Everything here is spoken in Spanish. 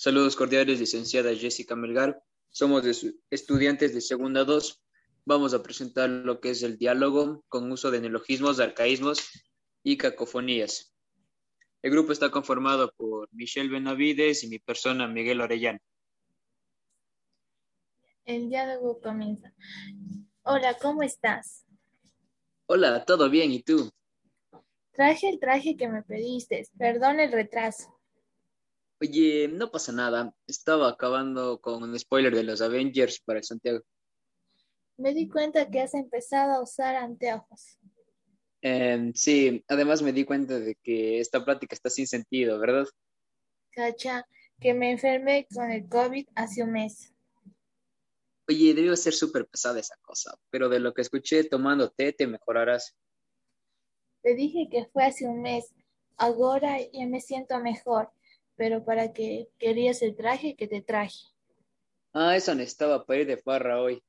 Saludos cordiales, licenciada Jessica Melgar. Somos estudiantes de segunda 2. Vamos a presentar lo que es el diálogo con uso de neologismos, arcaísmos y cacofonías. El grupo está conformado por Michelle Benavides y mi persona Miguel Orellana. El diálogo comienza. Hola, ¿cómo estás? Hola, ¿todo bien? ¿Y tú? Traje el traje que me pediste. Perdón el retraso. Oye, no pasa nada. Estaba acabando con un spoiler de los Avengers para el Santiago. Me di cuenta que has empezado a usar anteojos. Em, sí, además me di cuenta de que esta plática está sin sentido, ¿verdad? Cacha, que me enfermé con el COVID hace un mes. Oye, debió ser súper pesada esa cosa, pero de lo que escuché tomando té te mejorarás. Te dije que fue hace un mes. Ahora ya me siento mejor pero para qué querías el traje que te traje. Ah, eso necesitaba para ir de farra hoy.